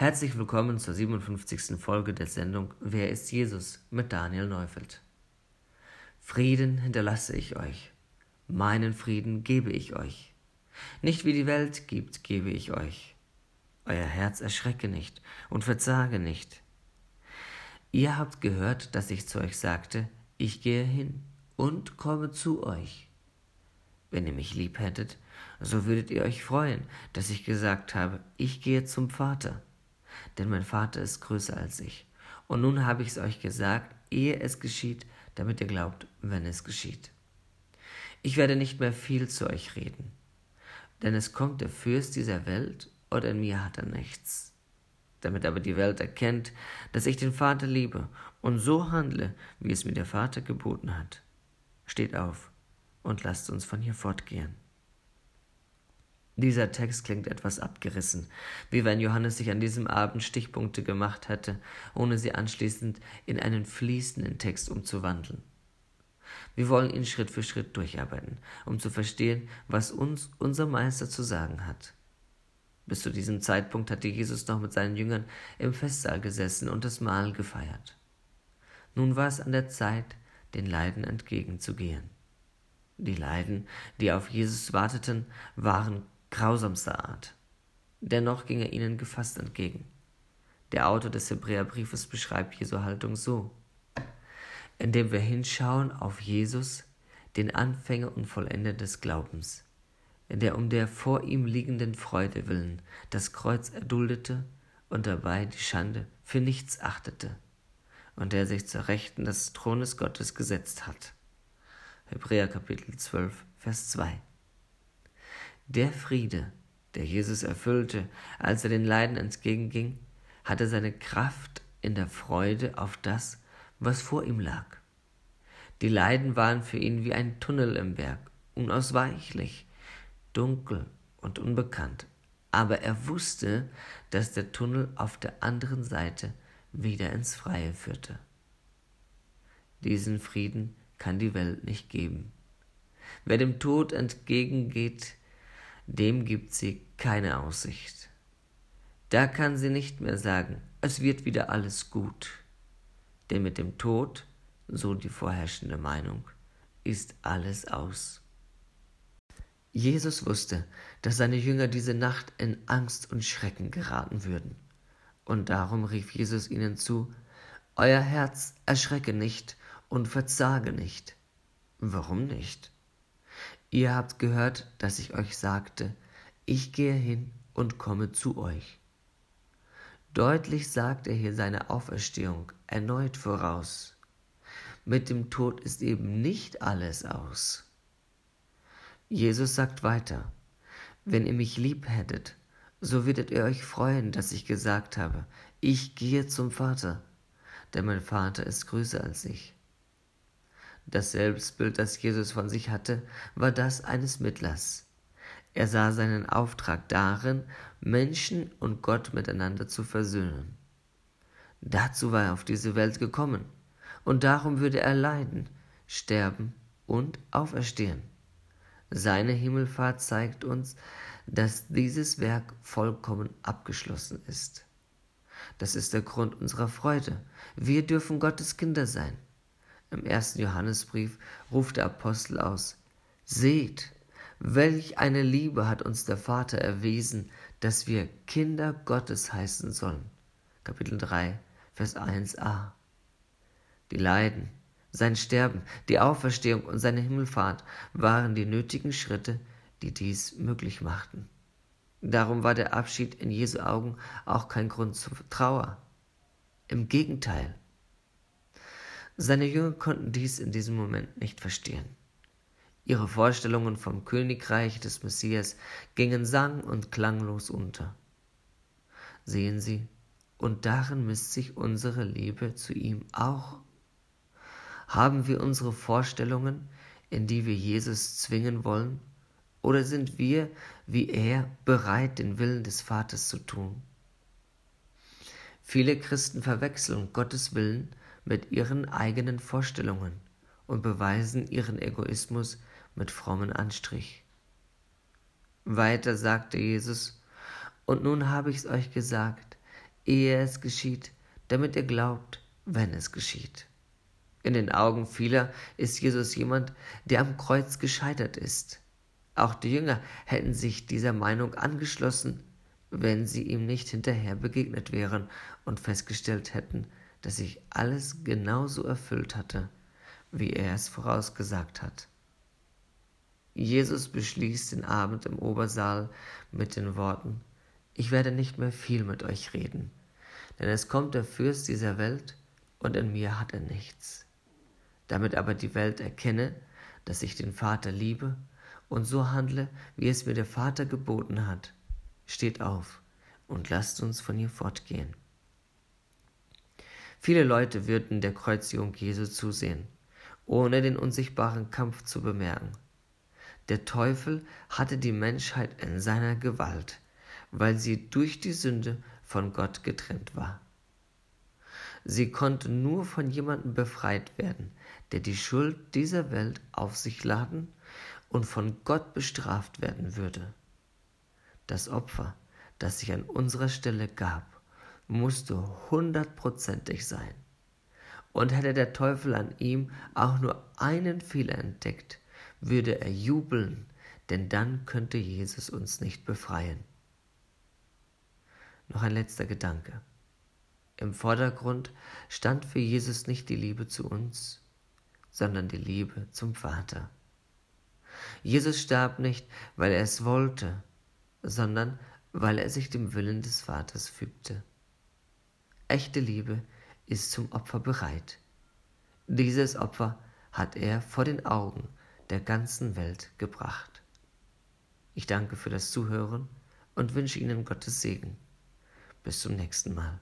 Herzlich willkommen zur 57. Folge der Sendung Wer ist Jesus mit Daniel Neufeld. Frieden hinterlasse ich euch, meinen Frieden gebe ich euch. Nicht wie die Welt gibt, gebe ich euch. Euer Herz erschrecke nicht und verzage nicht. Ihr habt gehört, dass ich zu euch sagte, ich gehe hin und komme zu euch. Wenn ihr mich lieb hättet, so würdet ihr euch freuen, dass ich gesagt habe, ich gehe zum Vater denn mein Vater ist größer als ich. Und nun habe ich es euch gesagt, ehe es geschieht, damit ihr glaubt, wenn es geschieht. Ich werde nicht mehr viel zu euch reden, denn es kommt der Fürst dieser Welt, und in mir hat er nichts. Damit aber die Welt erkennt, dass ich den Vater liebe und so handle, wie es mir der Vater geboten hat. Steht auf und lasst uns von hier fortgehen. Dieser Text klingt etwas abgerissen, wie wenn Johannes sich an diesem Abend Stichpunkte gemacht hätte, ohne sie anschließend in einen fließenden Text umzuwandeln. Wir wollen ihn Schritt für Schritt durcharbeiten, um zu verstehen, was uns unser Meister zu sagen hat. Bis zu diesem Zeitpunkt hatte Jesus noch mit seinen Jüngern im Festsaal gesessen und das Mahl gefeiert. Nun war es an der Zeit, den Leiden entgegenzugehen. Die Leiden, die auf Jesus warteten, waren grausamster Art. Dennoch ging er ihnen gefasst entgegen. Der Autor des Hebräerbriefes beschreibt Jesu Haltung so. Indem wir hinschauen auf Jesus, den Anfänger und Vollender des Glaubens, der um der vor ihm liegenden Freude willen das Kreuz erduldete und dabei die Schande für nichts achtete und der sich zur Rechten des Thrones Gottes gesetzt hat. Hebräer Kapitel 12, Vers 2. Der Friede, der Jesus erfüllte, als er den Leiden entgegenging, hatte seine Kraft in der Freude auf das, was vor ihm lag. Die Leiden waren für ihn wie ein Tunnel im Berg, unausweichlich, dunkel und unbekannt, aber er wusste, dass der Tunnel auf der anderen Seite wieder ins Freie führte. Diesen Frieden kann die Welt nicht geben. Wer dem Tod entgegengeht, dem gibt sie keine Aussicht. Da kann sie nicht mehr sagen, es wird wieder alles gut. Denn mit dem Tod, so die vorherrschende Meinung, ist alles aus. Jesus wusste, dass seine Jünger diese Nacht in Angst und Schrecken geraten würden. Und darum rief Jesus ihnen zu, Euer Herz erschrecke nicht und verzage nicht. Warum nicht? Ihr habt gehört, dass ich euch sagte, ich gehe hin und komme zu euch. Deutlich sagt er hier seine Auferstehung erneut voraus. Mit dem Tod ist eben nicht alles aus. Jesus sagt weiter, wenn ihr mich lieb hättet, so würdet ihr euch freuen, dass ich gesagt habe, ich gehe zum Vater, denn mein Vater ist größer als ich. Das Selbstbild, das Jesus von sich hatte, war das eines Mittlers. Er sah seinen Auftrag darin, Menschen und Gott miteinander zu versöhnen. Dazu war er auf diese Welt gekommen, und darum würde er leiden, sterben und auferstehen. Seine Himmelfahrt zeigt uns, dass dieses Werk vollkommen abgeschlossen ist. Das ist der Grund unserer Freude. Wir dürfen Gottes Kinder sein. Im ersten Johannesbrief ruft der Apostel aus, Seht, welch eine Liebe hat uns der Vater erwiesen, dass wir Kinder Gottes heißen sollen. Kapitel 3, Vers 1a. Die Leiden, sein Sterben, die Auferstehung und seine Himmelfahrt waren die nötigen Schritte, die dies möglich machten. Darum war der Abschied in Jesu Augen auch kein Grund zur Trauer. Im Gegenteil, seine Jünger konnten dies in diesem Moment nicht verstehen. Ihre Vorstellungen vom Königreich des Messias gingen sang- und klanglos unter. Sehen Sie, und darin misst sich unsere Liebe zu ihm auch. Haben wir unsere Vorstellungen, in die wir Jesus zwingen wollen, oder sind wir, wie er, bereit, den Willen des Vaters zu tun? Viele Christen verwechseln Gottes Willen mit ihren eigenen Vorstellungen und beweisen ihren Egoismus mit frommen Anstrich. Weiter sagte Jesus, und nun habe ich's euch gesagt, ehe es geschieht, damit ihr glaubt, wenn es geschieht. In den Augen vieler ist Jesus jemand, der am Kreuz gescheitert ist. Auch die Jünger hätten sich dieser Meinung angeschlossen, wenn sie ihm nicht hinterher begegnet wären und festgestellt hätten, dass sich alles genauso erfüllt hatte, wie er es vorausgesagt hat. Jesus beschließt den Abend im Obersaal mit den Worten, ich werde nicht mehr viel mit euch reden, denn es kommt der Fürst dieser Welt und in mir hat er nichts. Damit aber die Welt erkenne, dass ich den Vater liebe und so handle, wie es mir der Vater geboten hat, steht auf und lasst uns von hier fortgehen. Viele Leute würden der Kreuzigung Jesu zusehen, ohne den unsichtbaren Kampf zu bemerken. Der Teufel hatte die Menschheit in seiner Gewalt, weil sie durch die Sünde von Gott getrennt war. Sie konnte nur von jemandem befreit werden, der die Schuld dieser Welt auf sich laden und von Gott bestraft werden würde. Das Opfer, das sich an unserer Stelle gab, musste hundertprozentig sein. Und hätte der Teufel an ihm auch nur einen Fehler entdeckt, würde er jubeln, denn dann könnte Jesus uns nicht befreien. Noch ein letzter Gedanke. Im Vordergrund stand für Jesus nicht die Liebe zu uns, sondern die Liebe zum Vater. Jesus starb nicht, weil er es wollte, sondern weil er sich dem Willen des Vaters fügte. Echte Liebe ist zum Opfer bereit. Dieses Opfer hat er vor den Augen der ganzen Welt gebracht. Ich danke für das Zuhören und wünsche Ihnen Gottes Segen. Bis zum nächsten Mal.